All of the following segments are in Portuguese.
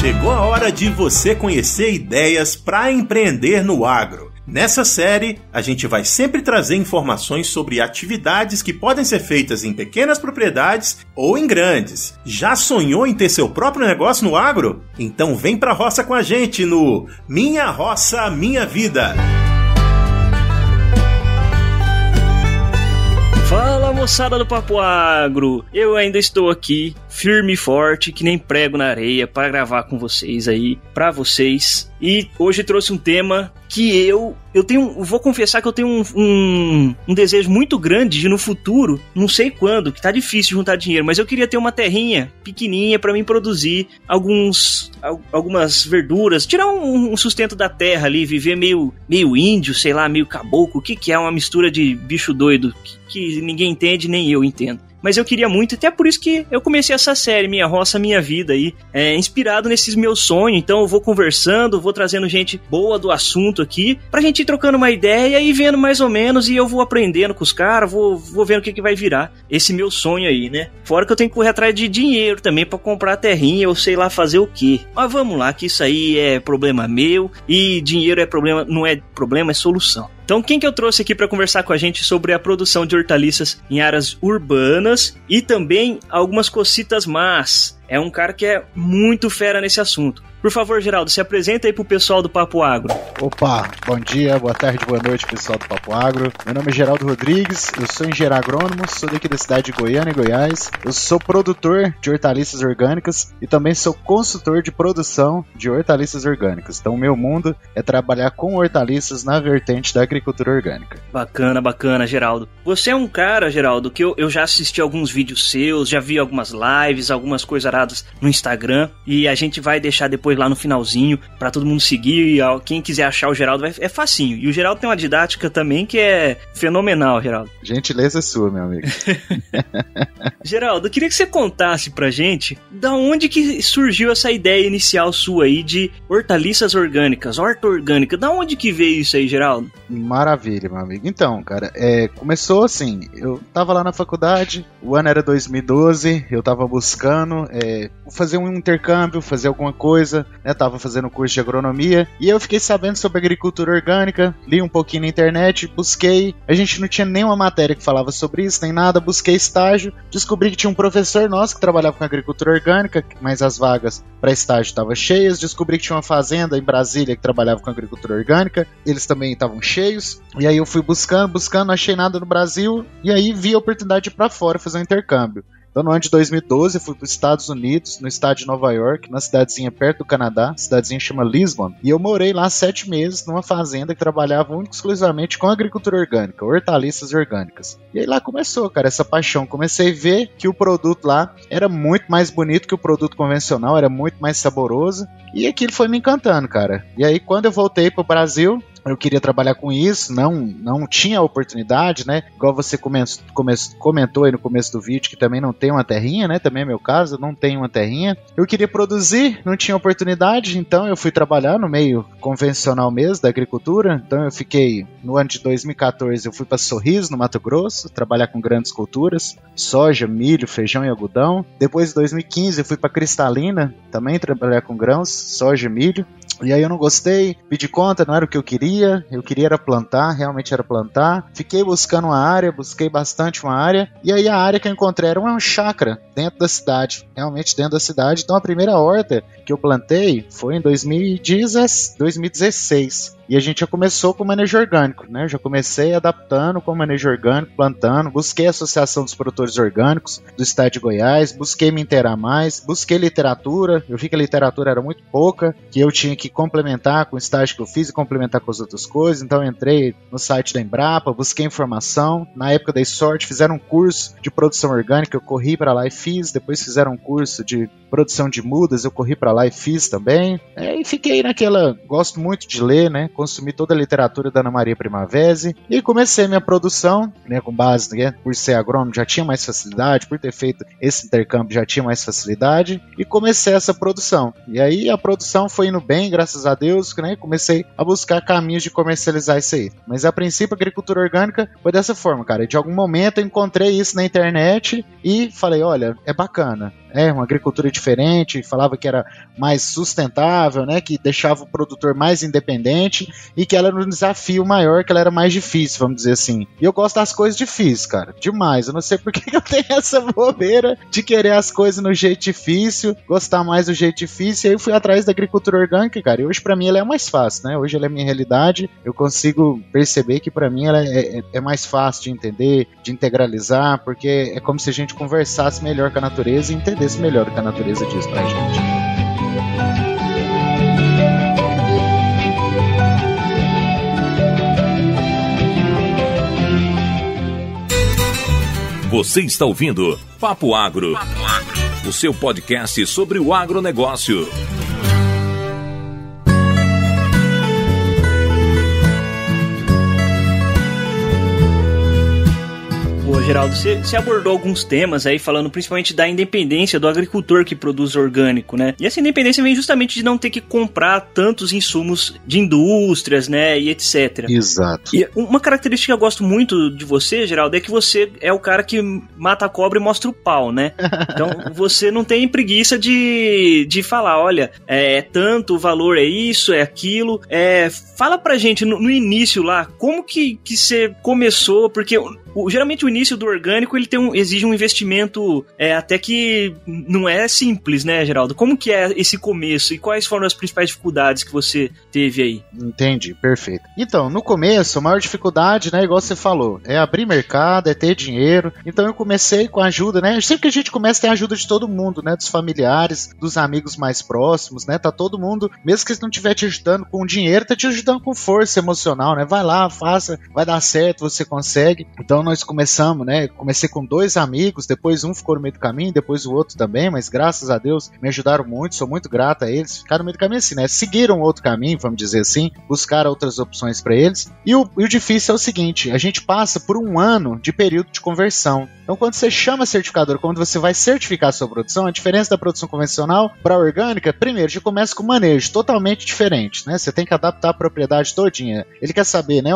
Chegou a hora de você conhecer ideias para empreender no agro. Nessa série, a gente vai sempre trazer informações sobre atividades que podem ser feitas em pequenas propriedades ou em grandes. Já sonhou em ter seu próprio negócio no agro? Então vem pra roça com a gente no Minha Roça Minha Vida. Fala moçada do Papo Agro! Eu ainda estou aqui, firme e forte, que nem prego na areia, para gravar com vocês aí, para vocês. E hoje trouxe um tema que eu eu tenho vou confessar que eu tenho um, um, um, desejo muito grande de no futuro não sei quando que tá difícil juntar dinheiro mas eu queria ter uma terrinha pequenininha para mim produzir alguns algumas verduras tirar um, um, sustento da terra ali viver meio meio índio sei lá meio caboclo o que que é uma mistura de bicho doido que, que ninguém entende nem eu entendo mas eu queria muito, até por isso que eu comecei essa série, Minha Roça, Minha Vida aí, é, inspirado nesses meus sonhos. Então eu vou conversando, vou trazendo gente boa do assunto aqui, pra gente ir trocando uma ideia e vendo mais ou menos, e eu vou aprendendo com os caras, vou, vou vendo o que, que vai virar esse meu sonho aí, né? Fora que eu tenho que correr atrás de dinheiro também para comprar terrinha ou sei lá fazer o que. Mas vamos lá, que isso aí é problema meu e dinheiro é problema, não é problema, é solução. Então, quem que eu trouxe aqui para conversar com a gente sobre a produção de hortaliças em áreas urbanas e também algumas cocitas más? É um cara que é muito fera nesse assunto. Por favor, Geraldo, se apresenta aí pro pessoal do Papo Agro. Opa, bom dia, boa tarde, boa noite, pessoal do Papo Agro. Meu nome é Geraldo Rodrigues, eu sou engenheiro agrônomo, sou daqui da cidade de Goiânia, Goiás. Eu sou produtor de hortaliças orgânicas e também sou consultor de produção de hortaliças orgânicas. Então, o meu mundo é trabalhar com hortaliças na vertente da agricultura orgânica. Bacana, bacana, Geraldo. Você é um cara, Geraldo, que eu, eu já assisti alguns vídeos seus, já vi algumas lives, algumas coisas no Instagram e a gente vai deixar depois lá no finalzinho para todo mundo seguir e quem quiser achar o Geraldo é facinho. E o Geraldo tem uma didática também que é fenomenal, Geraldo. Gentileza sua, meu amigo. Geraldo, eu queria que você contasse pra gente da onde que surgiu essa ideia inicial sua aí de hortaliças orgânicas, horta orgânica. Da onde que veio isso aí, Geraldo? Maravilha, meu amigo. Então, cara, é, começou assim, eu tava lá na faculdade, o ano era 2012, eu tava buscando é, fazer um intercâmbio, fazer alguma coisa, né? Tava fazendo curso de agronomia e eu fiquei sabendo sobre agricultura orgânica, li um pouquinho na internet, busquei. A gente não tinha nenhuma matéria que falava sobre isso, nem nada. Busquei estágio, descobri que tinha um professor nosso que trabalhava com agricultura orgânica, mas as vagas para estágio estavam cheias. Descobri que tinha uma fazenda em Brasília que trabalhava com agricultura orgânica, eles também estavam cheios. E aí eu fui buscando, buscando, não achei nada no Brasil e aí vi a oportunidade para fora fazer um intercâmbio. Então, no ano de 2012, eu fui para os Estados Unidos, no estado de Nova York, na cidadezinha perto do Canadá, cidadezinha chama Lisbon, e eu morei lá sete meses numa fazenda que trabalhava exclusivamente com agricultura orgânica, hortaliças orgânicas. E aí lá começou, cara, essa paixão. Comecei a ver que o produto lá era muito mais bonito que o produto convencional, era muito mais saboroso, e aquilo foi me encantando, cara. E aí, quando eu voltei para o Brasil, eu queria trabalhar com isso, não não tinha oportunidade, né? Igual você come, come, comentou aí no começo do vídeo que também não tem uma terrinha, né? Também é meu caso, não tem uma terrinha. Eu queria produzir, não tinha oportunidade, então eu fui trabalhar no meio convencional mesmo da agricultura. Então eu fiquei no ano de 2014 eu fui para Sorriso, no Mato Grosso, trabalhar com grandes culturas, soja, milho, feijão e algodão. Depois de 2015 eu fui para Cristalina, também trabalhar com grãos, soja, milho. E aí eu não gostei, pedi conta, não era o que eu queria. Eu queria era plantar, realmente era plantar. Fiquei buscando uma área, busquei bastante uma área. E aí a área que eu encontrei era uma chácara dentro da cidade, realmente dentro da cidade. Então a primeira horta que eu plantei foi em 2016. E a gente já começou com manejo orgânico, né? Já comecei adaptando com manejo orgânico, plantando, busquei a Associação dos Produtores Orgânicos do Estado de Goiás, busquei me inteirar mais, busquei literatura, eu vi que a literatura era muito pouca, que eu tinha que complementar com o estágio que eu fiz e complementar com as outras coisas, então entrei no site da Embrapa, busquei informação, na época dei sorte, fizeram um curso de produção orgânica, eu corri para lá e fiz, depois fizeram um curso de produção de mudas, eu corri para lá e fiz também, é, e fiquei naquela, gosto muito de ler, né? consumi toda a literatura da Ana Maria Primavesi e comecei minha produção, né, com base, né, por ser agrônomo, já tinha mais facilidade, por ter feito esse intercâmbio já tinha mais facilidade e comecei essa produção. E aí a produção foi indo bem, graças a Deus, né, comecei a buscar caminhos de comercializar isso aí. Mas a princípio a agricultura orgânica foi dessa forma, cara. De algum momento eu encontrei isso na internet e falei, olha, é bacana. é uma agricultura diferente, falava que era mais sustentável, né, que deixava o produtor mais independente e que ela era um desafio maior, que ela era mais difícil, vamos dizer assim. E eu gosto das coisas difíceis, cara, demais. Eu não sei por que eu tenho essa bobeira de querer as coisas no jeito difícil, gostar mais do jeito difícil. E aí eu fui atrás da agricultura orgânica, cara. E hoje para mim ela é mais fácil, né? Hoje ela é minha realidade. Eu consigo perceber que para mim ela é, é, é mais fácil de entender, de integralizar, porque é como se a gente conversasse melhor com a natureza e entendesse melhor que a natureza diz pra gente. Você está ouvindo Papo Agro, Papo Agro, o seu podcast sobre o agronegócio. Geraldo, você, você, abordou alguns temas aí, falando principalmente da independência do agricultor que produz orgânico, né? E essa independência vem justamente de não ter que comprar tantos insumos de indústrias, né? E etc. Exato. E uma característica que eu gosto muito de você, Geraldo, é que você é o cara que mata a cobra e mostra o pau, né? Então você não tem preguiça de, de falar, olha, é tanto, o valor é isso, é aquilo. É, fala pra gente no, no início lá, como que, que você começou, porque o, geralmente o início do orgânico ele tem um, exige um investimento é, até que não é simples, né, Geraldo? Como que é esse começo e quais foram as principais dificuldades que você teve aí? Entendi, perfeito. Então, no começo, a maior dificuldade, né, igual você falou, é abrir mercado, é ter dinheiro. Então eu comecei com a ajuda, né? Sempre que a gente começa tem a ajuda de todo mundo, né? Dos familiares, dos amigos mais próximos, né? Tá todo mundo, mesmo que eles não estiver te ajudando com dinheiro, tá te ajudando com força emocional, né? Vai lá, faça, vai dar certo, você consegue. Então então nós começamos, né? Comecei com dois amigos, depois um ficou no meio do caminho, depois o outro também, mas graças a Deus me ajudaram muito, sou muito grato a eles. Ficaram no meio do caminho assim, né? Seguiram outro caminho, vamos dizer assim, buscaram outras opções para eles. E o, e o difícil é o seguinte: a gente passa por um ano de período de conversão. Então, quando você chama certificador, quando você vai certificar a sua produção, a diferença da produção convencional para a orgânica, primeiro, já começa com manejo totalmente diferente, né? Você tem que adaptar a propriedade todinha. Ele quer saber, né?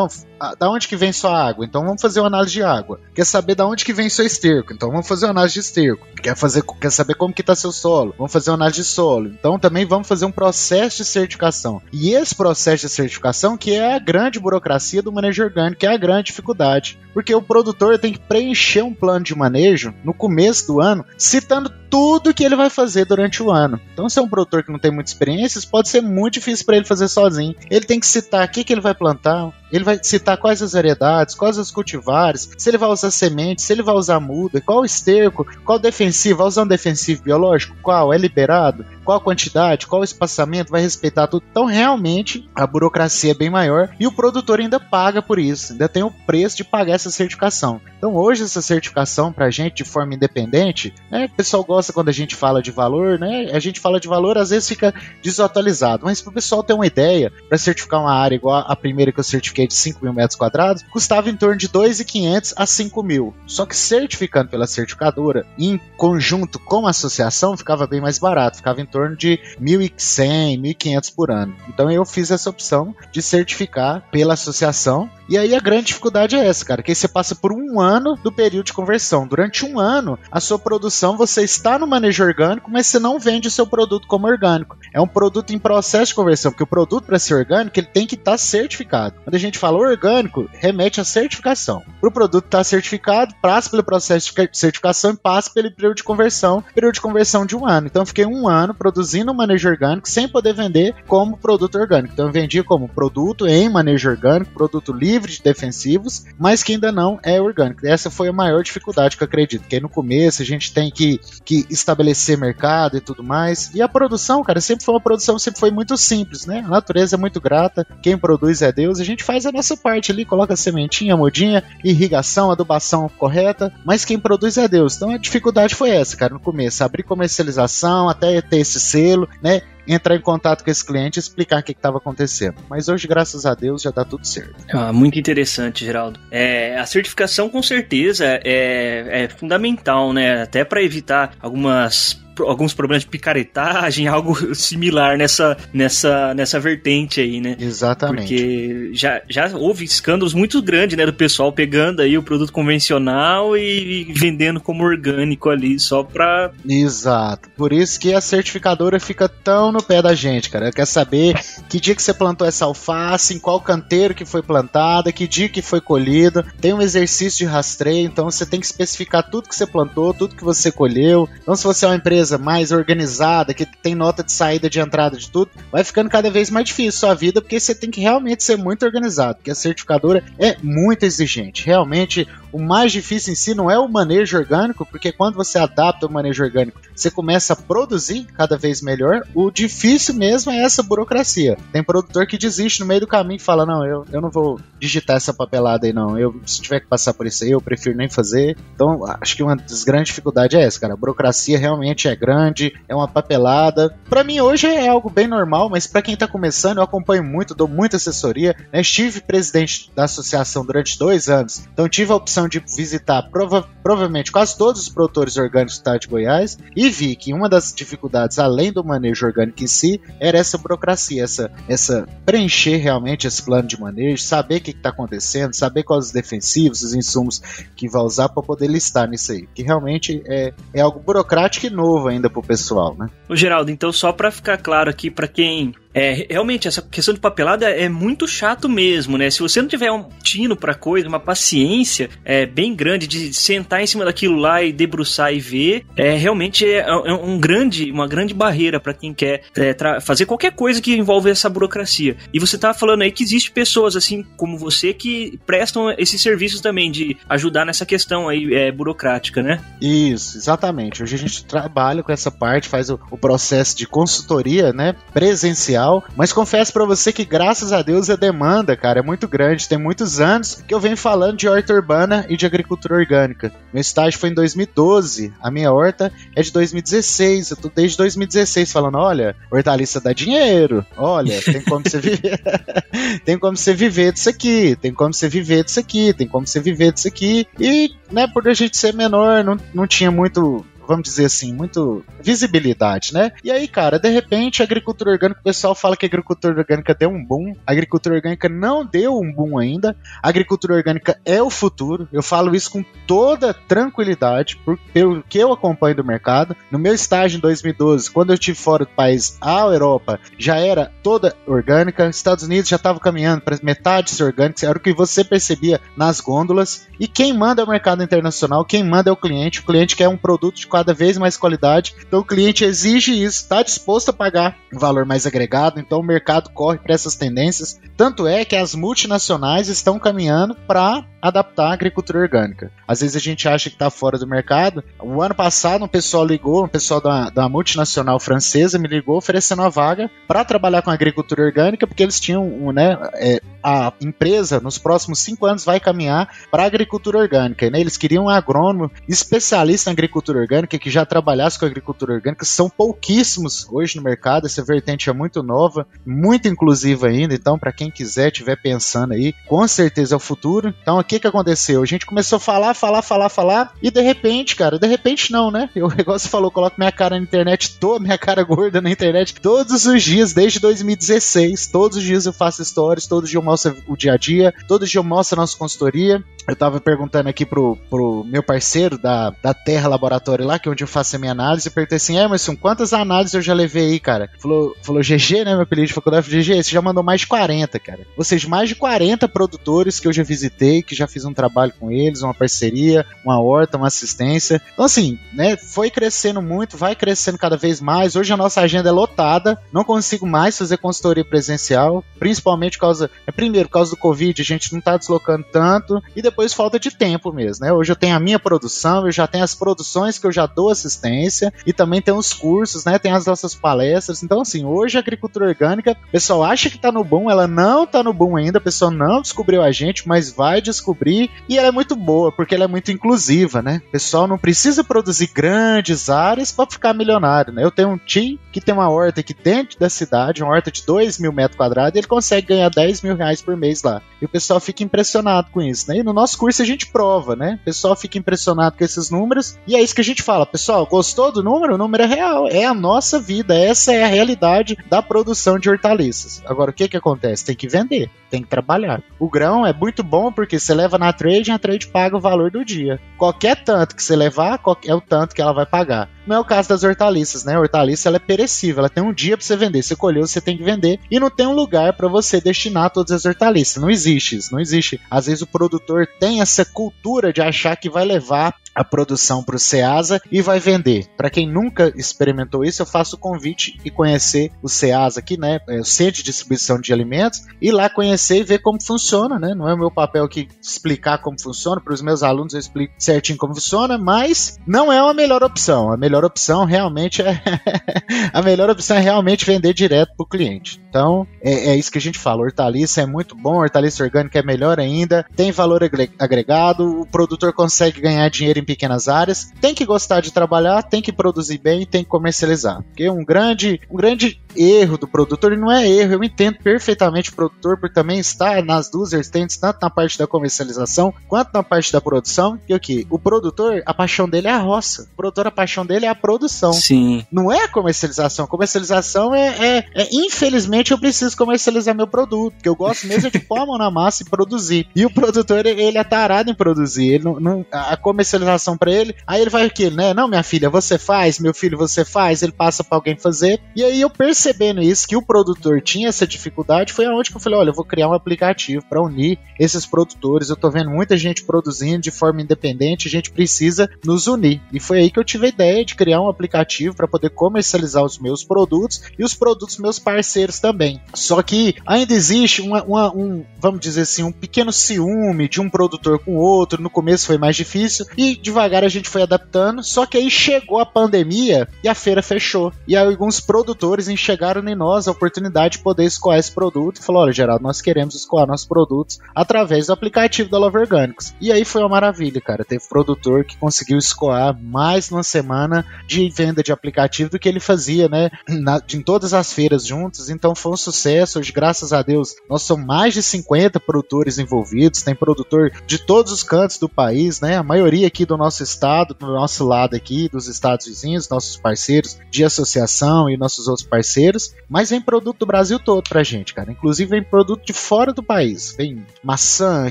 Da onde que vem sua água? Então, vamos fazer uma análise de água. Quer saber da onde que vem seu esterco? Então, vamos fazer uma análise de esterco. Quer, fazer, quer saber como que está seu solo? Vamos fazer uma análise de solo. Então, também vamos fazer um processo de certificação. E esse processo de certificação que é a grande burocracia do manejo orgânico, que é a grande dificuldade. Porque o produtor tem que preencher um plano de manejo no começo do ano, citando tudo que ele vai fazer durante o ano. Então, se é um produtor que não tem muita experiência, isso pode ser muito difícil para ele fazer sozinho. Ele tem que citar o que, que ele vai plantar, ele vai citar quais as variedades, quais os cultivares, se ele vai usar semente, se ele vai usar muda, qual esterco, qual defensivo, vai usar um defensivo biológico, qual é liberado, qual a quantidade, qual o espaçamento, vai respeitar tudo. Então, realmente, a burocracia é bem maior e o produtor ainda paga por isso, ainda tem o preço de pagar essa certificação. Então, hoje, essa certificação para a gente de forma independente, né, o pessoal gosta quando a gente fala de valor, né? A gente fala de valor, às vezes fica desatualizado, mas para o pessoal ter uma ideia, para certificar uma área igual a primeira que eu certifiquei de 5 mil metros quadrados, custava em torno de 2.500 a 5 mil. Só que certificando pela certificadora, em conjunto com a associação, ficava bem mais barato, ficava em torno de 1.100, 1.500 por ano. Então eu fiz essa opção de certificar pela associação. E aí a grande dificuldade é essa, cara, que aí você passa por um ano do período de conversão. Durante um ano, a sua produção, você está no manejo orgânico, mas você não vende o seu produto como orgânico. É um produto em processo de conversão, porque o produto para ser orgânico, ele tem que estar tá certificado. Quando a gente fala orgânico, remete à certificação. Para o produto estar tá certificado, passa pelo processo de certificação e passa pelo período de conversão, período de conversão de um ano. Então eu fiquei um ano produzindo um manejo orgânico sem poder vender como produto orgânico. Então eu vendia como produto em manejo orgânico, produto livre de defensivos, mas que ainda não é orgânico. Essa foi a maior dificuldade que eu acredito, que no começo a gente tem que, que estabelecer mercado e tudo mais. E a produção, cara, sempre foi uma produção, sempre foi muito simples, né? A natureza é muito grata, quem produz é Deus, a gente faz a nossa parte ali, coloca sementinha, a mudinha, irrigação, adubação correta, mas quem produz é Deus. Então a dificuldade foi essa, cara, no começo, abrir comercialização, até ter esse selo, né? Entrar em contato com esse cliente e explicar o que estava acontecendo. Mas hoje, graças a Deus, já está tudo certo. Ah, muito interessante, Geraldo. É, a certificação, com certeza, é, é fundamental, né? Até para evitar algumas alguns problemas de picaretagem, algo similar nessa, nessa, nessa vertente aí, né? Exatamente. Porque já, já houve escândalos muito grandes, né, do pessoal pegando aí o produto convencional e vendendo como orgânico ali, só pra... Exato. Por isso que a certificadora fica tão no pé da gente, cara. Quer saber que dia que você plantou essa alface, em qual canteiro que foi plantada, que dia que foi colhido. Tem um exercício de rastreio, então você tem que especificar tudo que você plantou, tudo que você colheu. Então, se você é uma empresa mais organizada, que tem nota de saída de entrada de tudo, vai ficando cada vez mais difícil a sua vida, porque você tem que realmente ser muito organizado, porque a certificadora é muito exigente. Realmente, o mais difícil em si não é o manejo orgânico, porque quando você adapta o manejo orgânico, você começa a produzir cada vez melhor. O difícil mesmo é essa burocracia. Tem produtor que desiste no meio do caminho e fala: Não, eu, eu não vou digitar essa papelada aí, não. Eu, se tiver que passar por isso aí, eu prefiro nem fazer. Então, acho que uma das grandes dificuldades é essa, cara. A burocracia realmente é grande, é uma papelada. Para mim, hoje é algo bem normal, mas para quem tá começando, eu acompanho muito, dou muita assessoria. Né? Estive presidente da associação durante dois anos, então tive a opção de visitar prova provavelmente quase todos os produtores orgânicos do estado de Goiás e vi que uma das dificuldades, além do manejo orgânico em si, era essa burocracia, essa, essa preencher realmente esse plano de manejo, saber o que está acontecendo, saber quais os defensivos, os insumos que vai usar para poder listar nisso aí. Que realmente é, é algo burocrático e novo ainda para o pessoal, né? Geraldo, então só para ficar claro aqui para quem é, realmente, essa questão de papelada é muito chato mesmo, né? Se você não tiver um tino pra coisa, uma paciência é, bem grande de sentar em cima daquilo lá e debruçar e ver, é realmente é, é um grande, uma grande barreira para quem quer é, fazer qualquer coisa que envolve essa burocracia. E você tá falando aí que existe pessoas assim como você que prestam esses serviços também de ajudar nessa questão aí é, burocrática, né? Isso, exatamente. Hoje a gente trabalha com essa parte, faz o, o processo de consultoria, né, presencial mas confesso para você que graças a Deus a demanda, cara, é muito grande. Tem muitos anos que eu venho falando de horta urbana e de agricultura orgânica. Meu estágio foi em 2012, a minha horta é de 2016. Eu tô desde 2016 falando, olha, hortaliça dá dinheiro. Olha, tem como você viver. tem como você viver disso aqui, tem como você viver disso aqui, tem como você viver disso aqui. E, né, por a gente ser menor, não, não tinha muito vamos dizer assim, muito visibilidade, né? E aí, cara, de repente, a agricultura orgânica, o pessoal fala que a agricultura orgânica deu um boom. A agricultura orgânica não deu um boom ainda. A agricultura orgânica é o futuro. Eu falo isso com toda tranquilidade, porque eu acompanho do mercado. No meu estágio em 2012, quando eu estive fora do país, a Europa já era toda orgânica. Estados Unidos já estava caminhando para metade ser orgânica. Era o que você percebia nas gôndolas. E quem manda é o mercado internacional, quem manda é o cliente. O cliente quer um produto de cada vez mais qualidade. Então o cliente exige isso, está disposto a pagar um valor mais agregado, então o mercado corre para essas tendências. Tanto é que as multinacionais estão caminhando para adaptar a agricultura orgânica. Às vezes a gente acha que está fora do mercado. O ano passado, um pessoal ligou, um pessoal da, da multinacional francesa me ligou oferecendo uma vaga para trabalhar com agricultura orgânica, porque eles tinham, um, né, é, a empresa nos próximos cinco anos vai caminhar para a agricultura orgânica. Né? Eles queriam um agrônomo especialista em agricultura orgânica que já trabalhasse com agricultura orgânica. São pouquíssimos hoje no mercado, essa vertente é muito nova, muito inclusiva ainda. Então, para quem quiser, estiver pensando aí, com certeza é o futuro. Então, aqui que que aconteceu? A gente começou a falar, falar, falar, falar, e de repente, cara, de repente não, né? Igual você falou, coloco minha cara na internet, toda minha cara gorda na internet, todos os dias, desde 2016, todos os dias eu faço stories, todos os dias eu mostro o dia a dia, todos os dias eu mostro a nossa consultoria. Eu tava perguntando aqui pro, pro meu parceiro da, da Terra Laboratório lá, que é onde eu faço a minha análise, eu perguntei assim, Emerson, quantas análises eu já levei aí, cara? Falou, falou GG, né, meu apelido de faculdade, GG, você já mandou mais de 40, cara. Ou seja, mais de 40 produtores que eu já visitei, que já fiz um trabalho com eles, uma parceria, uma horta, uma assistência. Então, assim, né, foi crescendo muito, vai crescendo cada vez mais. Hoje a nossa agenda é lotada, não consigo mais fazer consultoria presencial, principalmente por causa, é, primeiro, por causa do Covid, a gente não está deslocando tanto, e depois falta de tempo mesmo, né? Hoje eu tenho a minha produção, eu já tenho as produções que eu já dou assistência, e também tem os cursos, né? Tem as nossas palestras. Então, assim, hoje a agricultura orgânica, o pessoal acha que está no boom, ela não está no boom ainda, a pessoa não descobriu a gente, mas vai descobrir. E ela é muito boa, porque ela é muito inclusiva, né? O pessoal não precisa produzir grandes áreas para ficar milionário, né? Eu tenho um tio que tem uma horta aqui dentro da cidade, uma horta de 2 mil metros quadrados, ele consegue ganhar 10 mil reais reais por mês lá. E o pessoal fica impressionado com isso, né? E no nosso curso a gente prova, né? O pessoal fica impressionado com esses números e é isso que a gente fala. Pessoal, gostou do número? O número é real, é a nossa vida, essa é a realidade da produção de hortaliças. Agora, o que que acontece? Tem que vender, tem que trabalhar. O grão é muito bom porque você leva na trade a trade paga o valor do dia. Qualquer tanto que você levar, é o tanto que ela vai pagar. Não é o caso das hortaliças, né? A hortaliça ela é perecível, ela tem um dia para você vender. Você colheu, você tem que vender e não tem um lugar para você destinar todas as hortaliças. Não existe isso, não existe. Às vezes o produtor tem essa cultura de achar que vai levar a produção para o Ceasa e vai vender. Para quem nunca experimentou isso, eu faço o convite e conhecer o Ceasa aqui, né? É o Centro de Distribuição de Alimentos, e lá conhecer e ver como funciona, né? Não é o meu papel aqui explicar como funciona, para os meus alunos eu explico certinho como funciona, mas não é a melhor opção. A melhor opção realmente é a melhor opção é realmente vender direto para o cliente. Então, é, é, isso que a gente fala. Hortaliça é muito bom, hortaliça orgânica é melhor ainda, tem valor agregado, o produtor consegue ganhar dinheiro pequenas áreas, tem que gostar de trabalhar, tem que produzir bem, tem que comercializar. Porque um grande, um grande erro do produtor, e não é erro, eu entendo perfeitamente o produtor, por também estar nas duas vertentes, tanto na parte da comercialização quanto na parte da produção, que o que? O produtor, a paixão dele é a roça. O produtor, a paixão dele é a produção. Sim. Não é a comercialização. A comercialização é, é, é infelizmente, eu preciso comercializar meu produto, porque eu gosto mesmo de pôr a mão na massa e produzir. E o produtor, ele é tarado em produzir. Ele não, não a comercialização para ele, aí ele vai aqui, né? Não, minha filha, você faz, meu filho, você faz, ele passa para alguém fazer. E aí eu percebendo isso, que o produtor tinha essa dificuldade, foi aonde que eu falei: olha, eu vou criar um aplicativo para unir esses produtores. Eu tô vendo muita gente produzindo de forma independente, a gente precisa nos unir. E foi aí que eu tive a ideia de criar um aplicativo para poder comercializar os meus produtos e os produtos meus parceiros também. Só que ainda existe uma, uma, um, vamos dizer assim, um pequeno ciúme de um produtor com o outro. No começo foi mais difícil e devagar a gente foi adaptando. Só que aí chegou a pandemia e a feira fechou. E aí alguns produtores enxergaram em nós a oportunidade de poder escoar esse produto e falou: olha, Geraldo, nós queremos escoar nossos produtos através do aplicativo da Love Orgânicos. E aí foi uma maravilha, cara. Teve produtor que conseguiu escoar mais numa semana de venda de aplicativo do que ele fazia, né? Na, em todas as feiras juntos. Então foi um sucesso. Hoje, graças a Deus, nós somos mais de 50 produtores envolvidos. Tem produtor de todos os cantos do país, né? A maioria aqui do nosso estado, do nosso lado aqui, dos estados vizinhos, nossos parceiros de associação e nossos outros parceiros mas vem produto do Brasil todo pra gente, cara. Inclusive vem produto de fora do país. Vem maçã,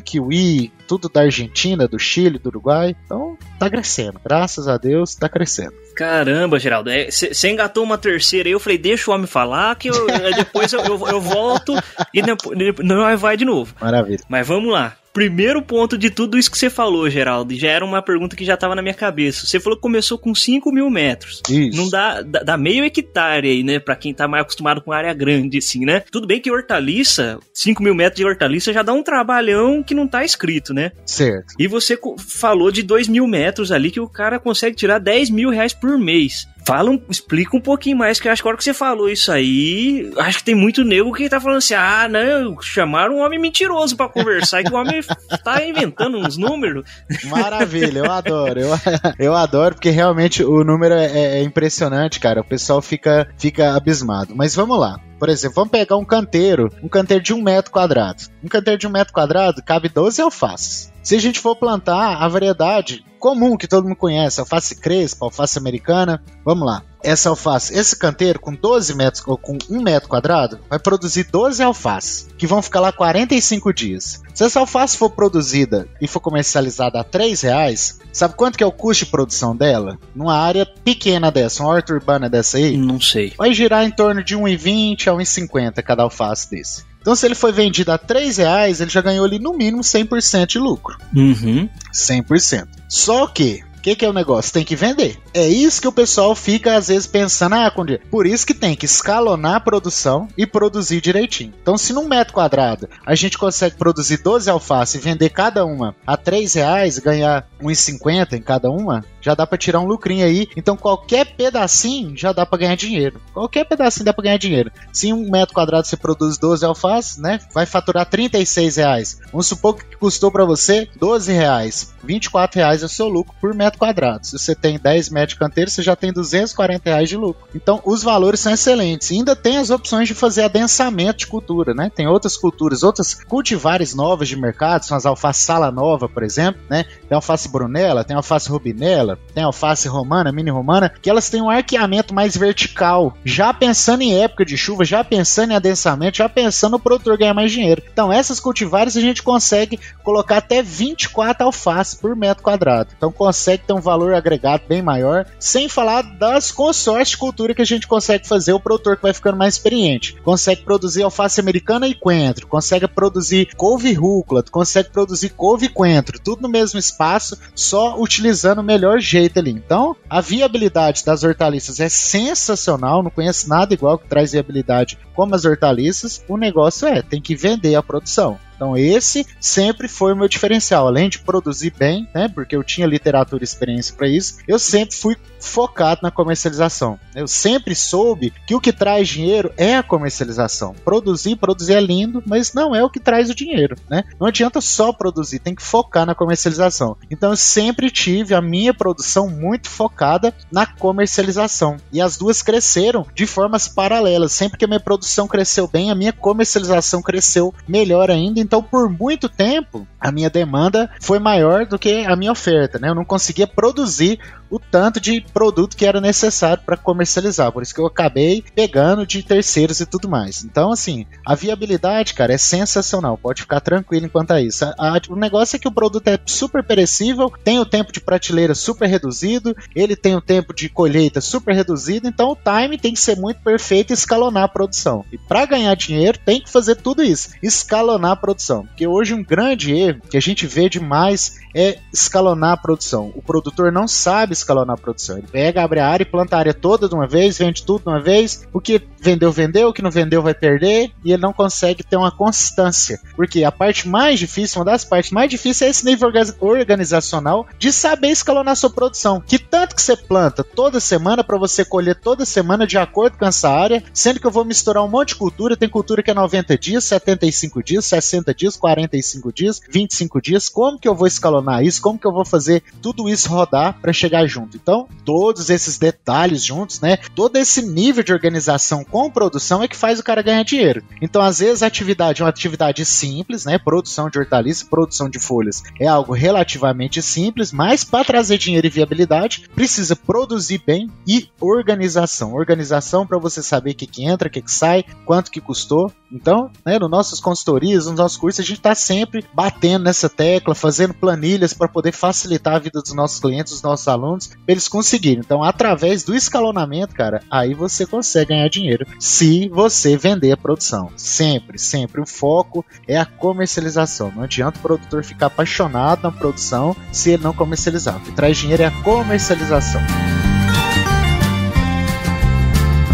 kiwi, tudo da Argentina, do Chile, do Uruguai. Então tá crescendo. Graças a Deus tá crescendo. Caramba, Geraldo, você é, engatou uma terceira aí, eu falei, deixa o homem falar, que eu, depois eu, eu, eu, volto e não vai de novo. Maravilha. Mas vamos lá primeiro ponto de tudo isso que você falou, Geraldo, já era uma pergunta que já estava na minha cabeça. Você falou que começou com 5 mil metros. Isso. Não dá, dá, dá, meio hectare aí, né? Pra quem tá mais acostumado com área grande, assim, né? Tudo bem que hortaliça, 5 mil metros de hortaliça já dá um trabalhão que não tá escrito, né? Certo. E você falou de 2 mil metros ali que o cara consegue tirar 10 mil reais por mês. Fala, explica um pouquinho mais, que eu acho que a hora que você falou isso aí, acho que tem muito nego que tá falando assim, ah, não, chamaram um homem mentiroso para conversar e que o homem tá inventando uns números. Maravilha, eu adoro, eu, eu adoro, porque realmente o número é, é, é impressionante, cara, o pessoal fica, fica abismado. Mas vamos lá. Por exemplo, vamos pegar um canteiro, um canteiro de um metro quadrado. Um canteiro de um metro quadrado cabe 12 alfaces. Se a gente for plantar a variedade comum que todo mundo conhece, alface crespa, alface americana, vamos lá. Essa alface, esse canteiro com 12 metros ou com 1 metro quadrado, vai produzir 12 alfaces, que vão ficar lá 45 dias. Se essa alface for produzida e for comercializada a 3 reais, sabe quanto que é o custo de produção dela? Numa área pequena dessa, uma horta urbana dessa aí? Não sei. Vai girar em torno de 1,20 a 1,50 cada alface desse. Então, se ele foi vendido a 3 reais, ele já ganhou ali no mínimo 100% de lucro. Uhum. 100%. Só que que, que é o negócio? Tem que vender. É isso que o pessoal fica às vezes pensando, ah, Conde, por isso que tem que escalonar a produção e produzir direitinho. Então, se num metro quadrado a gente consegue produzir 12 alfaces e vender cada uma a 3 reais ganhar 1,50 em cada uma, já dá para tirar um lucrinho aí. Então qualquer pedacinho já dá para ganhar dinheiro. Qualquer pedacinho dá para ganhar dinheiro. Se um metro quadrado você produz 12 alfaces, né? Vai faturar 36 reais. Vamos supor que custou para você 12 reais. 24 reais é o seu lucro por metro quadrado. Se você tem 10 metros de canteiro, você já tem 240 reais de lucro. Então os valores são excelentes. E ainda tem as opções de fazer adensamento de cultura, né? Tem outras culturas, outras cultivares novas de mercado, são as alfaces sala nova, por exemplo, né? Tem alface brunella, tem alface rubinella, tem alface romana, mini romana, que elas têm um arqueamento mais vertical, já pensando em época de chuva, já pensando em adensamento, já pensando no produtor ganhar mais dinheiro. Então essas cultivares a gente consegue colocar até 24 alfaces por metro quadrado. Então consegue ter um valor agregado bem maior, sem falar das consórcios de cultura que a gente consegue fazer o produtor que vai ficando mais experiente. Consegue produzir alface americana e coentro, consegue produzir couve rúcula, consegue produzir couve e coentro, tudo no mesmo espaço, só utilizando o melhor jeito ali. Então, a viabilidade das hortaliças é sensacional, não conheço nada igual que traz viabilidade como as hortaliças. O negócio é, tem que vender a produção. Então esse sempre foi o meu diferencial, além de produzir bem, né, porque eu tinha literatura e experiência para isso, eu sempre fui focado na comercialização. Eu sempre soube que o que traz dinheiro é a comercialização. Produzir, produzir é lindo, mas não é o que traz o dinheiro, né? Não adianta só produzir, tem que focar na comercialização. Então eu sempre tive a minha produção muito focada na comercialização. E as duas cresceram de formas paralelas. Sempre que a minha produção cresceu bem, a minha comercialização cresceu melhor ainda então por muito tempo a minha demanda foi maior do que a minha oferta, né? Eu não conseguia produzir o tanto de produto que era necessário para comercializar. Por isso que eu acabei pegando de terceiros e tudo mais. Então, assim, a viabilidade, cara, é sensacional. Pode ficar tranquilo enquanto a isso. A, a, o negócio é que o produto é super perecível, tem o tempo de prateleira super reduzido, ele tem o tempo de colheita super reduzido, então o time tem que ser muito perfeito e escalonar a produção. E para ganhar dinheiro, tem que fazer tudo isso, escalonar a produção. Porque hoje um grande erro que a gente vê demais é escalonar a produção. O produtor não sabe escalonar a produção. Ele pega, abre a área e planta a área toda de uma vez, vende tudo de uma vez. O que vendeu, vendeu. O que não vendeu, vai perder. E ele não consegue ter uma constância. Porque a parte mais difícil, uma das partes mais difíceis é esse nível organizacional de saber escalonar a sua produção. Que tanto que você planta toda semana para você colher toda semana de acordo com essa área, sendo que eu vou misturar um monte de cultura. Tem cultura que é 90 dias, 75 dias, 60 dias, 45 dias, 25 dias. Como que eu vou escalonar? isso? Como que eu vou fazer tudo isso rodar para chegar junto? Então, todos esses detalhes juntos, né? Todo esse nível de organização com produção é que faz o cara ganhar dinheiro. Então, às vezes, a atividade é uma atividade simples, né? Produção de hortaliças, produção de folhas é algo relativamente simples, mas para trazer dinheiro e viabilidade, precisa produzir bem e organização. Organização para você saber o que, que entra, o que, que sai, quanto que custou. Então, né, nos nossos consultorias, nos nossos cursos, a gente está sempre batendo nessa tecla, fazendo planilha planilhas para poder facilitar a vida dos nossos clientes, dos nossos alunos, para eles conseguirem. Então, através do escalonamento, cara, aí você consegue ganhar dinheiro se você vender a produção. Sempre, sempre. O foco é a comercialização. Não adianta o produtor ficar apaixonado na produção se ele não comercializar. O que traz dinheiro é a comercialização.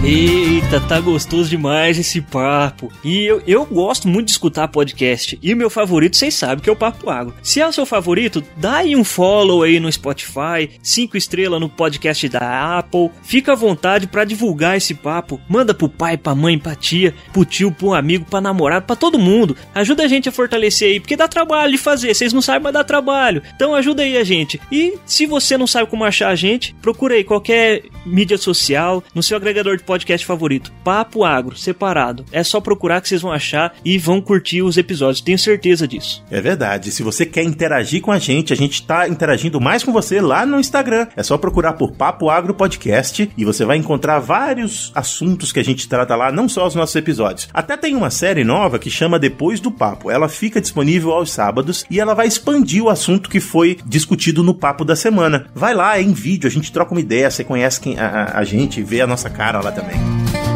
Eita, tá gostoso demais esse papo. E eu, eu gosto muito de escutar podcast. E o meu favorito, vocês sabem, que é o Papo Água. Se é o seu favorito, dá aí um follow aí no Spotify, cinco estrelas no podcast da Apple. Fica à vontade para divulgar esse papo. Manda pro pai, pra mãe, pra tia, pro tio, pro amigo, pra namorado, pra todo mundo. Ajuda a gente a fortalecer aí, porque dá trabalho de fazer. Vocês não sabem, mas dá trabalho. Então ajuda aí a gente. E se você não sabe como achar a gente, procura aí qualquer mídia social, no seu agregador de podcast favorito. Papo Agro, separado. É só procurar que vocês vão achar e vão curtir os episódios, tenho certeza disso. É verdade. Se você quer interagir com a gente, a gente tá interagindo mais com você lá no Instagram. É só procurar por Papo Agro Podcast e você vai encontrar vários assuntos que a gente trata lá, não só os nossos episódios. Até tem uma série nova que chama Depois do Papo. Ela fica disponível aos sábados e ela vai expandir o assunto que foi discutido no papo da semana. Vai lá, é em vídeo, a gente troca uma ideia, você conhece quem, a, a, a gente, vê a nossa cara lá também. Coming.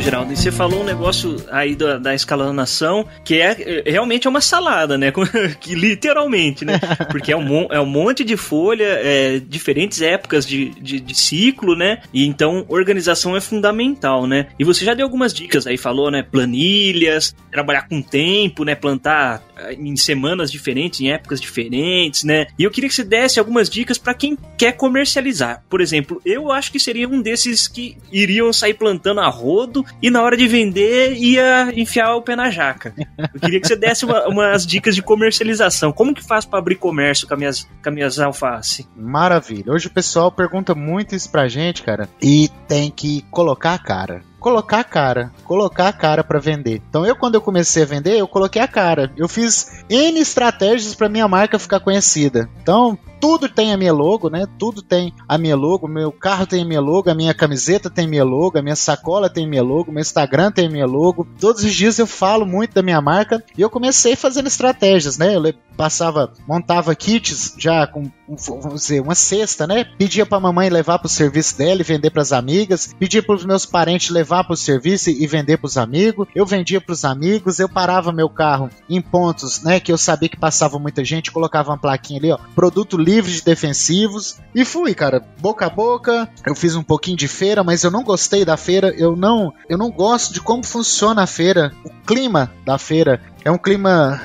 Geraldo, e você falou um negócio aí da, da escalonação que é, é realmente é uma salada, né? que, literalmente, né? Porque é um, é um monte de folha, é, diferentes épocas de, de, de, ciclo, né? E então organização é fundamental, né? E você já deu algumas dicas aí, falou, né? Planilhas, trabalhar com tempo, né? Plantar eh, em semanas diferentes, em épocas diferentes, né? E eu queria que você desse algumas dicas para quem quer comercializar. Por exemplo, eu acho que seria um desses que iriam sair plantando a rodo e na hora de vender ia enfiar o pé na jaca. Eu queria que você desse uma, umas dicas de comercialização. Como que faz para abrir comércio com, minhas, com minhas alface? Maravilha. Hoje o pessoal pergunta muito isso pra gente, cara, e tem que colocar a cara colocar a cara, colocar a cara para vender. Então eu quando eu comecei a vender, eu coloquei a cara. Eu fiz N estratégias para minha marca ficar conhecida. Então, tudo tem a minha logo, né? Tudo tem a minha logo, meu carro tem a minha logo, a minha camiseta tem a minha logo, a minha sacola tem a minha logo, meu Instagram tem a minha logo. Todos os dias eu falo muito da minha marca e eu comecei fazendo estratégias, né? Eu passava, montava kits já com, vamos dizer, uma cesta, né? Pedia para mamãe levar para o serviço dela e vender para as amigas, pedia para os meus parentes levar para o serviço e vender para os amigos. Eu vendia para os amigos, eu parava meu carro em pontos, né, que eu sabia que passava muita gente, colocava uma plaquinha ali, ó, produto livre de defensivos e fui, cara, boca a boca. Eu fiz um pouquinho de feira, mas eu não gostei da feira. Eu não, eu não gosto de como funciona a feira. O clima da feira é um clima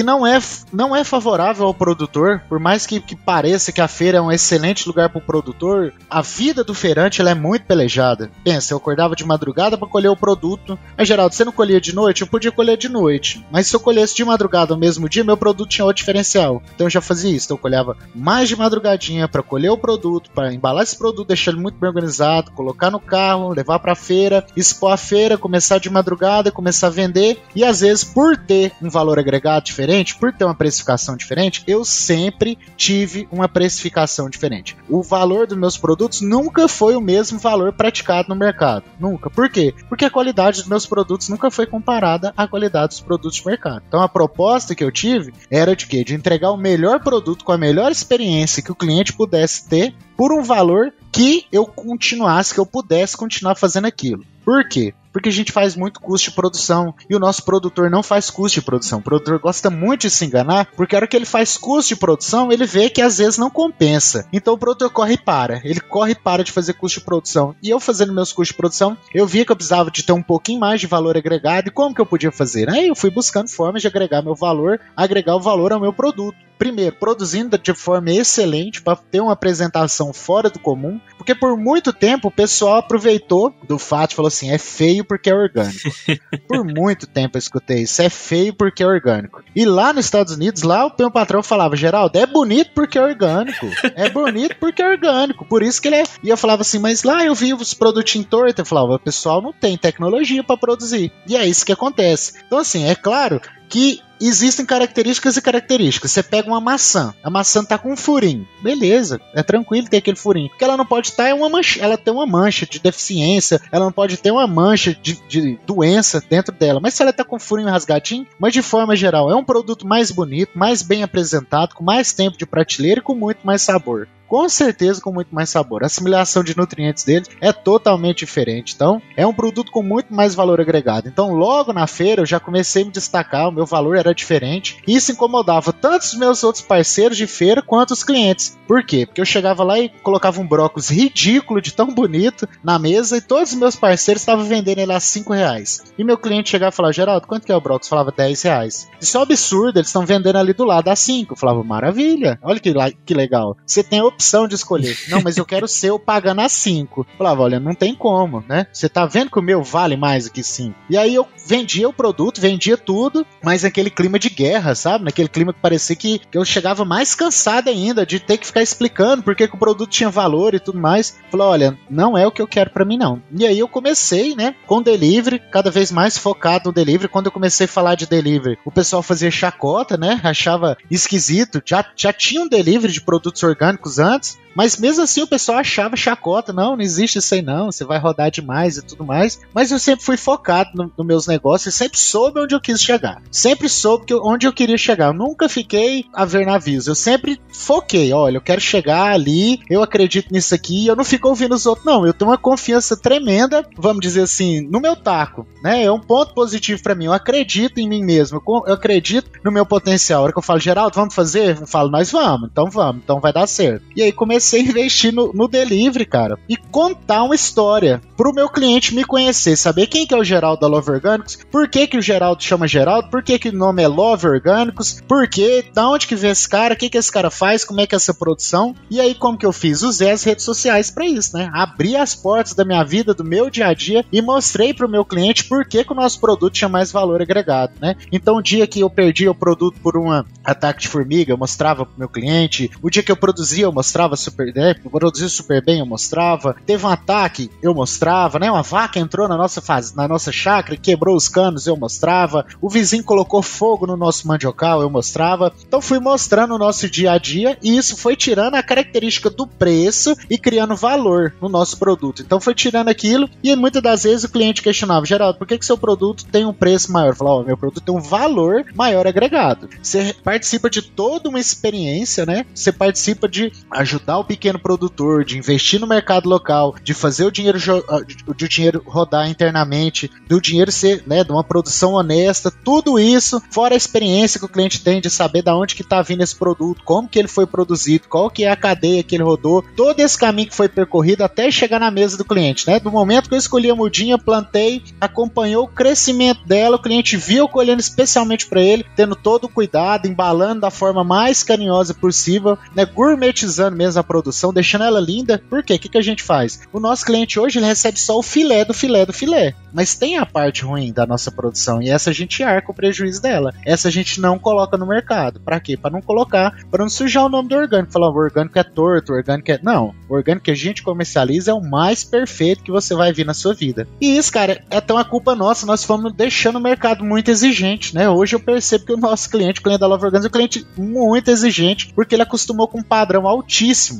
que não é, não é favorável ao produtor, por mais que, que pareça que a feira é um excelente lugar para o produtor, a vida do feirante ela é muito pelejada. Pensa, eu acordava de madrugada para colher o produto. Mas, Geraldo, você não colhia de noite? Eu podia colher de noite. Mas se eu colhesse de madrugada no mesmo dia, meu produto tinha outro diferencial. Então eu já fazia isso. Então eu colhava mais de madrugadinha para colher o produto, para embalar esse produto, deixar ele muito bem organizado, colocar no carro, levar para a feira, expor a feira, começar de madrugada, começar a vender. E às vezes, por ter um valor agregado diferente, diferente, por ter uma precificação diferente, eu sempre tive uma precificação diferente. O valor dos meus produtos nunca foi o mesmo valor praticado no mercado. Nunca. Por quê? Porque a qualidade dos meus produtos nunca foi comparada à qualidade dos produtos do mercado. Então a proposta que eu tive era de quê? De entregar o melhor produto com a melhor experiência que o cliente pudesse ter por um valor que eu continuasse, que eu pudesse continuar fazendo aquilo. Por quê? Porque a gente faz muito custo de produção e o nosso produtor não faz custo de produção. O produtor gosta muito de se enganar, porque a hora que ele faz custo de produção, ele vê que às vezes não compensa. Então o produtor corre e para. Ele corre e para de fazer custo de produção. E eu fazendo meus custos de produção, eu via que eu precisava de ter um pouquinho mais de valor agregado. E como que eu podia fazer? Aí eu fui buscando formas de agregar meu valor, agregar o valor ao meu produto primeiro, produzindo de forma excelente para ter uma apresentação fora do comum, porque por muito tempo o pessoal aproveitou do fato e falou assim: é feio porque é orgânico. por muito tempo eu escutei isso, é feio porque é orgânico. E lá nos Estados Unidos, lá o meu patrão falava: Geraldo, é bonito porque é orgânico. É bonito porque é orgânico. Por isso que ele é. E eu falava assim: mas lá eu vi os produtinhos tortos. Eu falava: o pessoal não tem tecnologia para produzir. E é isso que acontece. Então, assim, é claro que existem características e características. Você pega uma maçã, a maçã tá com um furinho. Beleza, é tranquilo ter aquele furinho. Porque ela não pode estar é uma mancha, ela tem uma mancha de deficiência, ela não pode ter uma mancha de, de doença dentro dela. Mas se ela tá com um furinho rasgadinho, mas de forma geral, é um produto mais bonito, mais bem apresentado, com mais tempo de prateleira e com muito mais sabor com certeza com muito mais sabor. A assimilação de nutrientes deles é totalmente diferente. Então, é um produto com muito mais valor agregado. Então, logo na feira, eu já comecei a me destacar, o meu valor era diferente. E isso incomodava tanto os meus outros parceiros de feira quanto os clientes. Por quê? Porque eu chegava lá e colocava um brócolis ridículo de tão bonito na mesa e todos os meus parceiros estavam vendendo ele a 5 reais. E meu cliente chegava e falava, Geraldo, quanto que é o brócolis? falava 10 reais. Isso é um absurdo, eles estão vendendo ali do lado a 5. Eu falava, maravilha, olha que, que legal. Você tem a opção de escolher. Não, mas eu quero o pagando a 5. Falava, olha, não tem como, né? Você tá vendo que o meu vale mais do que 5. E aí eu vendia o produto, vendia tudo, mas naquele clima de guerra, sabe? Naquele clima que parecia que, eu chegava mais cansado ainda de ter que ficar explicando por que, o produto tinha valor e tudo mais. Falei, olha, não é o que eu quero para mim, não. E aí eu comecei, né, com delivery, cada vez mais focado no delivery. Quando eu comecei a falar de delivery, o pessoal fazia chacota, né? Achava esquisito. Já, já tinha um delivery de produtos orgânicos antes, nuts Mas mesmo assim o pessoal achava chacota, não, não existe isso aí não, você vai rodar demais e tudo mais. Mas eu sempre fui focado nos no meus negócios e sempre soube onde eu quis chegar. Sempre soube que, onde eu queria chegar. Eu nunca fiquei a ver navios. Eu sempre foquei, olha, eu quero chegar ali, eu acredito nisso aqui, eu não fico ouvindo os outros, não. Eu tenho uma confiança tremenda, vamos dizer assim, no meu taco, né? É um ponto positivo para mim. Eu acredito em mim mesmo, eu acredito no meu potencial. A hora que eu falo, Geraldo, vamos fazer? Eu falo, nós vamos, então vamos, então vai dar certo. E aí comecei a investir no, no delivery, cara, e contar uma história pro meu cliente me conhecer, saber quem que é o Geraldo da Love Orgânicos, por que que o Geraldo chama Geraldo, por que que o nome é Love Orgânicos, por que, da onde que vem esse cara, o que que esse cara faz, como é que é essa produção. E aí como que eu fiz? Usei as redes sociais para isso, né? Abri as portas da minha vida, do meu dia a dia e mostrei pro meu cliente por que que o nosso produto tinha mais valor agregado, né? Então o dia que eu perdi o produto por um ataque de formiga, eu mostrava pro meu cliente. O dia que eu produzia, eu mostrava super, né? Eu produzia super bem, eu mostrava. Teve um ataque, eu mostrava, né? Uma vaca entrou na nossa fase, na nossa chácara quebrou os canos, eu mostrava. O vizinho colocou fogo no nosso mandiocal, eu mostrava. Então fui mostrando o nosso dia a dia e isso foi tirando a característica do preço e criando valor no nosso produto. Então foi tirando aquilo e muitas das vezes o cliente questionava, Geraldo, por que, que seu produto tem um preço maior? Eu falava, oh, meu produto tem um valor maior agregado. Você participa de toda uma experiência, né? Você participa de ajudar o pequeno produtor, de investir no mercado local, de fazer o dinheiro, ah, o dinheiro rodar internamente, do dinheiro ser, né, de uma produção honesta, tudo isso, fora a experiência que o cliente tem de saber da onde que tá vindo esse produto, como que ele foi produzido, qual que é a cadeia que ele rodou, todo esse caminho que foi percorrido até chegar na mesa do cliente, né? Do momento que eu escolhi a mudinha, plantei, acompanhou o crescimento dela, o cliente viu colhendo especialmente para ele, tendo todo o cuidado, embalando da forma mais carinhosa possível, né? Gourmetizando mesmo a produção, deixando ela linda. Por quê? O que, que a gente faz? O nosso cliente hoje ele recebe só o filé do filé do filé, mas tem a parte ruim da nossa produção e essa a gente arca o prejuízo dela. Essa a gente não coloca no mercado. Para quê? Para não colocar, para não sujar o nome do orgânico. Falar o orgânico é torto, o orgânico é. Não. O orgânico que a gente comercializa é o mais perfeito que você vai ver na sua vida. E isso, cara, é tão a culpa nossa. Nós fomos deixando o mercado muito exigente, né? Hoje eu percebo que o nosso cliente, o cliente da Love Orgânico, é um cliente muito exigente, porque ele acostumou com um padrão altíssimo.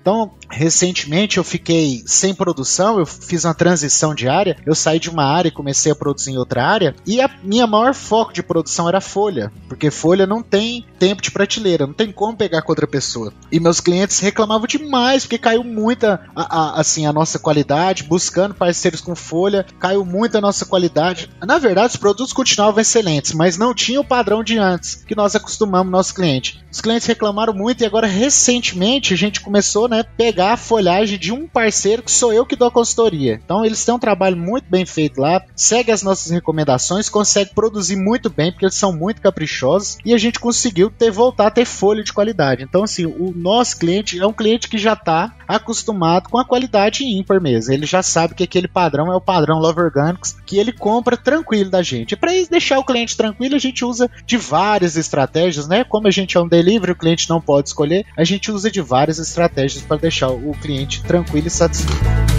Então, recentemente eu fiquei sem produção, eu fiz uma transição de área, eu saí de uma área e comecei a produzir em outra área, e a minha maior foco de produção era folha, porque folha não tem tempo de prateleira, não tem como pegar com outra pessoa. E meus clientes reclamavam demais, porque caiu muita a, a, assim a nossa qualidade, buscando parceiros com folha, caiu muito a nossa qualidade. Na verdade, os produtos continuavam excelentes, mas não tinha o padrão de antes que nós acostumamos nosso cliente. Os clientes reclamaram muito e agora recentemente a gente começou né, pegar a folhagem de um parceiro que sou eu que dou a consultoria. Então eles têm um trabalho muito bem feito lá, segue as nossas recomendações, consegue produzir muito bem, porque eles são muito caprichosos, e a gente conseguiu ter voltar a ter folha de qualidade. Então, assim, o nosso cliente é um cliente que já está acostumado com a qualidade ímpar mesmo. Ele já sabe que aquele padrão é o padrão Love Organics, que ele compra tranquilo da gente. Para deixar o cliente tranquilo, a gente usa de várias estratégias, né? Como a gente é um delivery, o cliente não pode escolher, a gente usa de várias estratégias para deixar o cliente tranquilo e satisfeito.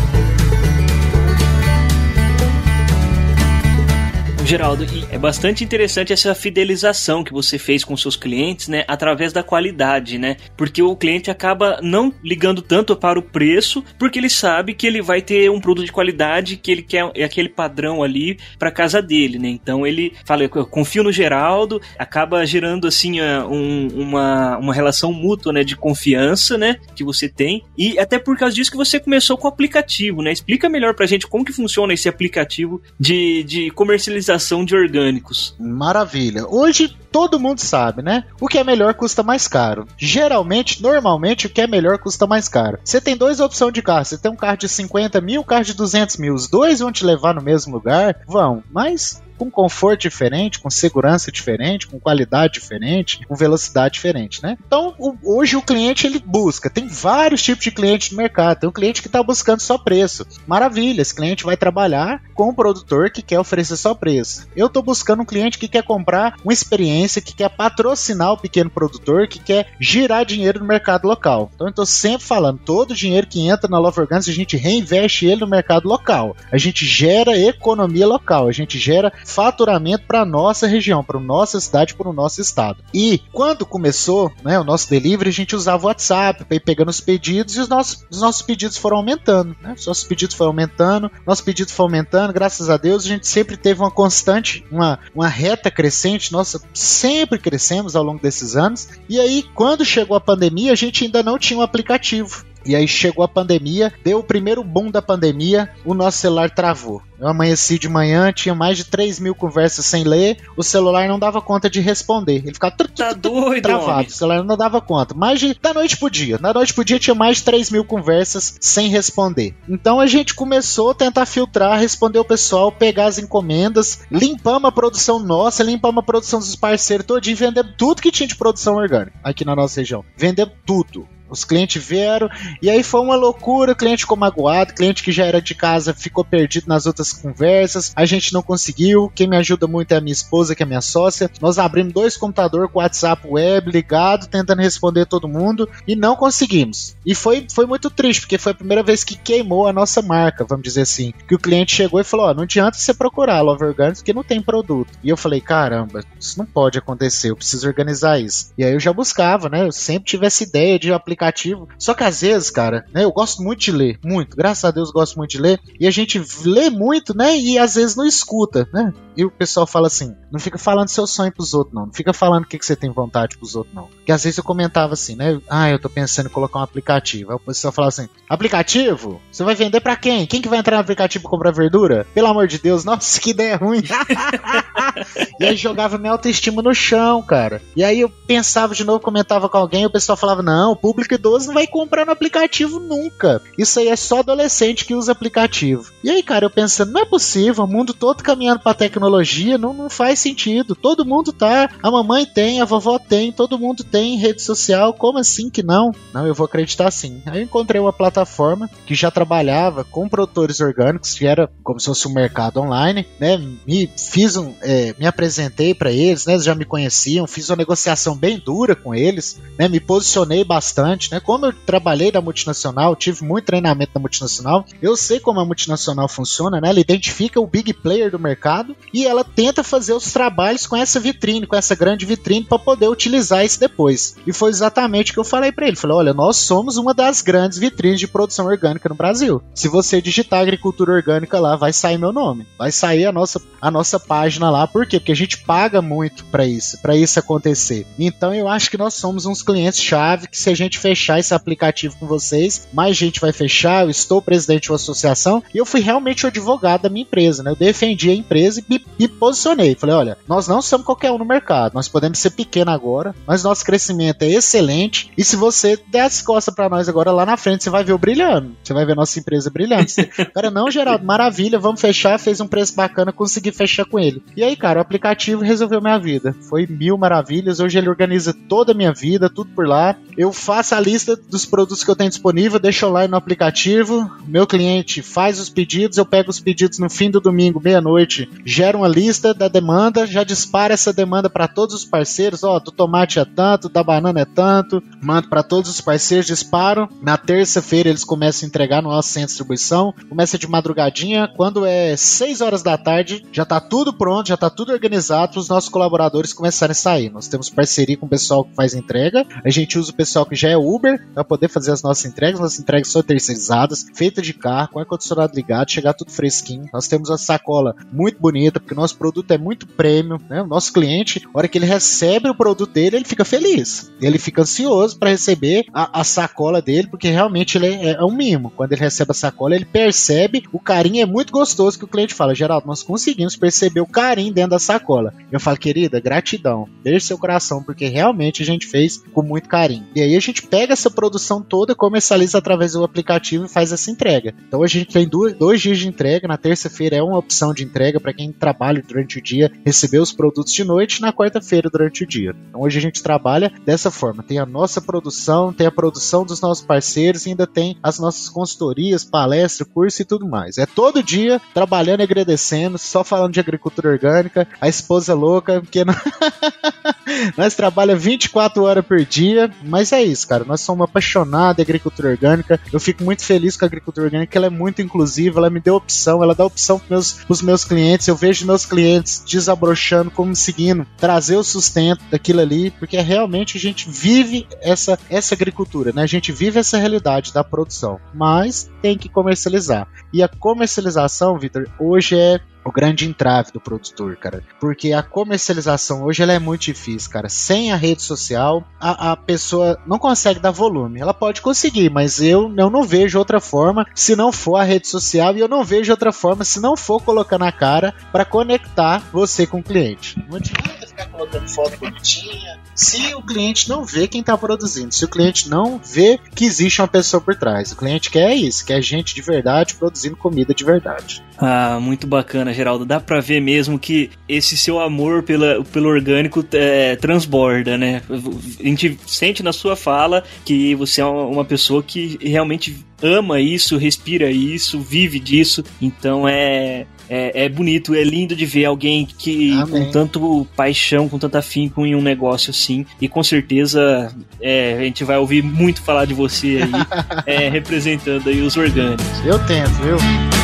Geraldo, é bastante interessante essa fidelização que você fez com seus clientes, né, através da qualidade, né? Porque o cliente acaba não ligando tanto para o preço, porque ele sabe que ele vai ter um produto de qualidade que ele quer é aquele padrão ali para casa dele, né? Então ele fala, eu confio no Geraldo, acaba gerando assim um, uma, uma relação mútua, né, de confiança, né, que você tem. E até por causa disso que você começou com o aplicativo, né? Explica melhor pra gente como que funciona esse aplicativo de, de comercialização de orgânicos. Maravilha. Hoje todo mundo sabe, né? O que é melhor custa mais caro. Geralmente, normalmente, o que é melhor custa mais caro. Você tem duas opções de carro. Você tem um carro de 50 mil, um carro de 200 mil. Os dois vão te levar no mesmo lugar? Vão. Mas com conforto diferente, com segurança diferente, com qualidade diferente, com velocidade diferente, né? Então, o, hoje o cliente ele busca, tem vários tipos de cliente no mercado. Tem um cliente que está buscando só preço. Maravilha, esse cliente vai trabalhar com um produtor que quer oferecer só preço. Eu estou buscando um cliente que quer comprar uma experiência que quer patrocinar o pequeno produtor, que quer girar dinheiro no mercado local. Então eu tô sempre falando, todo o dinheiro que entra na Love Organics, a gente reinveste ele no mercado local. A gente gera economia local, a gente gera faturamento para nossa região, para nossa cidade, para o nosso estado. E quando começou, né, o nosso delivery, a gente usava o WhatsApp para ir pegando os pedidos e os nossos, os nossos pedidos foram aumentando, né? Os nossos pedidos foram aumentando, nosso pedido foi aumentando, graças a Deus a gente sempre teve uma constante, uma, uma reta crescente, nossa, sempre crescemos ao longo desses anos. E aí, quando chegou a pandemia, a gente ainda não tinha um aplicativo. E aí chegou a pandemia, deu o primeiro boom da pandemia, o nosso celular travou. Eu amanheci de manhã, tinha mais de 3 mil conversas sem ler, o celular não dava conta de responder. Ele ficava tá doido, travado, homem. o celular não dava conta. Mais de, da noite pro dia. Da noite pro dia tinha mais de 3 mil conversas sem responder. Então a gente começou a tentar filtrar, responder o pessoal, pegar as encomendas, limpamos a produção nossa, limpamos a produção dos parceiros todinho, vendemos tudo que tinha de produção orgânica aqui na nossa região. Vendemos tudo. Os clientes vieram e aí foi uma loucura. O cliente ficou magoado, cliente que já era de casa ficou perdido nas outras conversas. A gente não conseguiu. Quem me ajuda muito é a minha esposa, que é minha sócia. Nós abrimos dois computadores com WhatsApp web ligado, tentando responder todo mundo e não conseguimos. E foi, foi muito triste, porque foi a primeira vez que queimou a nossa marca, vamos dizer assim. Que o cliente chegou e falou: Ó, não adianta você procurar Love Organics porque não tem produto. E eu falei: caramba, isso não pode acontecer, eu preciso organizar isso. E aí eu já buscava, né? Eu sempre tive essa ideia de aplicar aplicativo. Só que às vezes, cara, né, eu gosto muito de ler, muito. Graças a Deus gosto muito de ler. E a gente lê muito, né? E às vezes não escuta, né? E o pessoal fala assim: não fica falando seu sonho pros outros, não. Não fica falando o que, que você tem vontade pros outros, não. Porque às vezes eu comentava assim, né? Ah, eu tô pensando em colocar um aplicativo. Aí o pessoal fala assim: aplicativo? Você vai vender para quem? Quem que vai entrar no aplicativo pra comprar verdura? Pelo amor de Deus, nossa, que ideia ruim. e aí jogava minha autoestima no chão, cara. E aí eu pensava de novo, comentava com alguém, e o pessoal falava: não, o público idoso não vai comprar no aplicativo nunca. Isso aí é só adolescente que usa aplicativo. E aí, cara, eu pensando, não é possível, o mundo todo caminhando pra tecnologia, não, não faz sentido. Todo mundo tá, a mamãe tem, a vovó tem, todo mundo tem rede social, como assim que não? Não, eu vou acreditar sim. Aí eu encontrei uma plataforma que já trabalhava com produtores orgânicos, que era como se fosse um mercado online, né? Me fiz um, é, me apresentei para eles, né? Eles já me conheciam, fiz uma negociação bem dura com eles, né? Me posicionei bastante, né? Como eu trabalhei da multinacional, tive muito treinamento da multinacional, eu sei como a multinacional funciona, né? Ela identifica o big player do mercado e ela tenta fazer os trabalhos com essa vitrine, com essa grande vitrine para poder utilizar isso depois. E foi exatamente o que eu falei para ele. Falei, olha, nós somos uma das grandes vitrines de produção orgânica no Brasil. Se você digitar agricultura orgânica lá, vai sair meu nome, vai sair a nossa a nossa página lá. Por quê? Porque a gente paga muito para isso, para isso acontecer. Então eu acho que nós somos uns clientes chave que se a gente fechar esse aplicativo com vocês, mais gente vai fechar. Eu estou presidente de uma associação e eu fui realmente o advogado da minha empresa, né? Eu defendi a empresa e me, me posicionei. Falei, olha, nós não somos qualquer um no mercado, nós podemos ser pequeno agora, mas nosso crescimento é excelente e se você der as costas para nós agora lá na frente, você vai ver o brilhando, você vai ver nossa empresa brilhando. Você, cara, não, Geraldo, maravilha, vamos fechar, fez um preço bacana, consegui fechar com ele. E aí, cara, o aplicativo resolveu minha vida. Foi mil maravilhas, hoje ele organiza toda a minha vida, tudo por lá. Eu faço a lista dos produtos que eu tenho disponível, deixo online no aplicativo, meu cliente faz os pedidos, eu pego os pedidos no fim do domingo, meia-noite, gero uma lista da demanda, já dispara essa demanda para todos os parceiros, ó, do tomate é tanto, da banana é tanto, mando para todos os parceiros, disparo. Na terça-feira eles começam a entregar no nosso centro de distribuição, começa de madrugadinha, quando é 6 horas da tarde, já tá tudo pronto, já tá tudo organizado para os nossos colaboradores começarem a sair. Nós temos parceria com o pessoal que faz entrega, a gente usa o pessoal que já é Uber para poder fazer as nossas entregas, nossas entregas são terceirizadas, feitas de carro, com ar-condicionado ligado, chegar tudo fresquinho. Nós temos a sacola muito bonita, porque nosso produto é muito premium, né? O nosso cliente, na hora que ele recebe o produto dele, ele fica feliz. Ele fica ansioso para receber a, a, sacola dele, porque realmente ele é, é, um mimo. Quando ele recebe a sacola, ele percebe o carinho é muito gostoso que o cliente fala, Geraldo, nós conseguimos perceber o carinho dentro da sacola. Eu falo, querida, gratidão, deixe seu coração, porque realmente a gente fez com muito carinho. E aí a gente pega essa produção toda, comercializa através do aplicativo e faz essa entrega. Então a gente tem dois, dois dias de entrega, na terça-feira é uma opção de entrega para quem trabalha durante o dia, receber os produtos de noite, na quarta-feira durante o dia. Então hoje a gente trabalha dessa forma, tem a nossa produção, tem a produção dos nossos parceiros e ainda tem as nossas consultorias, palestras, curso e tudo mais. É todo dia trabalhando e agradecendo, só falando de agricultura orgânica, a esposa louca, porque nós trabalhamos 24 horas por dia, mas é isso, cara. Nós somos apaixonados em agricultura orgânica. Eu fico muito feliz com a agricultura orgânica, ela é muito inclusiva, ela me deu opção, ela dá opção para os meus clientes. Eu vejo meus clientes desabrochando, como seguindo, trazer o sustento daquilo ali, porque realmente a gente vive essa, essa agricultura, né? A gente vive essa realidade da produção, mas tem que comercializar. E a comercialização, Vitor, hoje é o grande entrave do produtor, cara. Porque a comercialização hoje ela é muito difícil, cara. Sem a rede social, a, a pessoa não consegue dar volume. Ela pode conseguir, mas eu, eu não vejo outra forma se não for a rede social e eu não vejo outra forma se não for colocar na cara para conectar você com o cliente. Não adianta ficar colocando foto bonitinha se o cliente não vê quem está produzindo, se o cliente não vê que existe uma pessoa por trás. O cliente quer isso, quer gente de verdade produzindo comida de verdade. Ah, muito bacana, Geraldo. Dá pra ver mesmo que esse seu amor pela, pelo orgânico é, transborda, né? A gente sente na sua fala que você é uma pessoa que realmente ama isso, respira isso, vive disso. Então é, é, é, bonito, é lindo de ver alguém que Amém. com tanto paixão, com tanta afinco em um negócio assim. E com certeza é, a gente vai ouvir muito falar de você aí, é, representando aí os orgânicos. Eu tento, viu?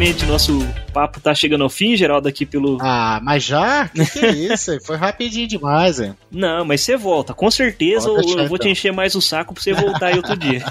Infelizmente, nosso papo tá chegando ao fim, Geraldo, aqui pelo. Ah, mas já? Que, que é isso? Foi rapidinho demais, hein? Não, mas você volta. Com certeza eu, eu vou te encher mais o saco pra você voltar aí outro dia.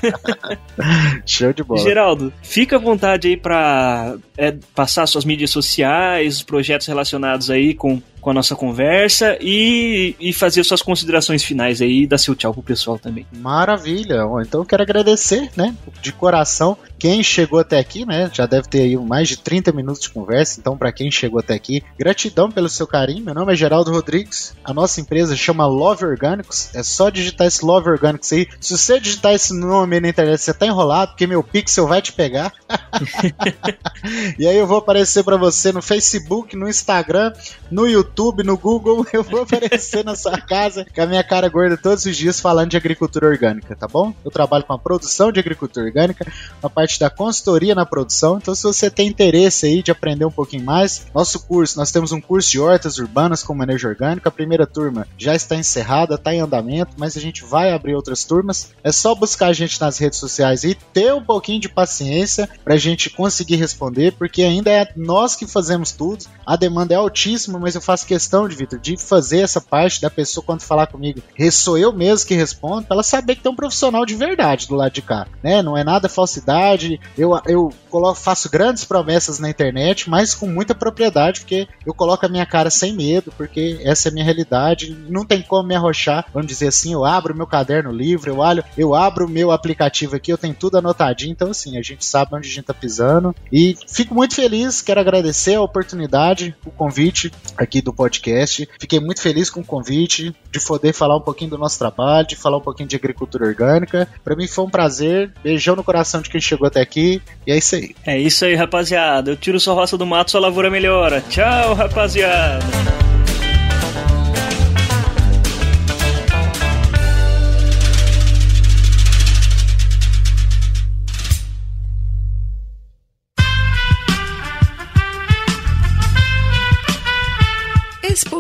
Show de bola. Geraldo, fica à vontade aí pra é, passar suas mídias sociais, os projetos relacionados aí com com a nossa conversa e, e fazer suas considerações finais aí e dar seu tchau pro pessoal também. Maravilha! Então eu quero agradecer, né, de coração, quem chegou até aqui, né, já deve ter aí mais de 30 minutos de conversa, então para quem chegou até aqui, gratidão pelo seu carinho. Meu nome é Geraldo Rodrigues, a nossa empresa chama Love Orgânicos, é só digitar esse Love Orgânicos aí. Se você digitar esse nome na internet, você tá enrolado, porque meu pixel vai te pegar. e aí eu vou aparecer para você no Facebook, no Instagram, no YouTube no Google, eu vou aparecer na sua casa com a minha cara gorda todos os dias falando de agricultura orgânica, tá bom? Eu trabalho com a produção de agricultura orgânica, a parte da consultoria na produção, então se você tem interesse aí de aprender um pouquinho mais, nosso curso, nós temos um curso de hortas urbanas com manejo orgânico, a primeira turma já está encerrada, está em andamento, mas a gente vai abrir outras turmas. É só buscar a gente nas redes sociais e ter um pouquinho de paciência para a gente conseguir responder, porque ainda é nós que fazemos tudo. A demanda é altíssima, mas eu faço questão de, Vitor, de fazer essa parte da pessoa quando falar comigo. Sou eu mesmo que respondo, pra ela saber que tem um profissional de verdade do lado de cá, né? Não é nada falsidade. Eu, eu coloco, faço grandes promessas na internet, mas com muita propriedade, porque eu coloco a minha cara sem medo, porque essa é a minha realidade. Não tem como me arrochar, vamos dizer assim, eu abro meu caderno livre, eu olho, eu abro o meu aplicativo aqui, eu tenho tudo anotadinho, então assim, a gente sabe onde a gente tá pisando. E fico muito feliz, quero agradecer a oportunidade, o convite aqui do podcast. Fiquei muito feliz com o convite de poder falar um pouquinho do nosso trabalho, de falar um pouquinho de agricultura orgânica. Para mim foi um prazer. Beijão no coração de quem chegou até aqui. E é isso aí. É isso aí, rapaziada. Eu tiro sua roça do mato, sua lavoura melhora. Tchau, rapaziada.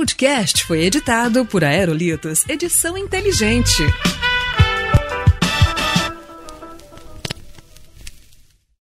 podcast foi editado por Aerolitos Edição Inteligente.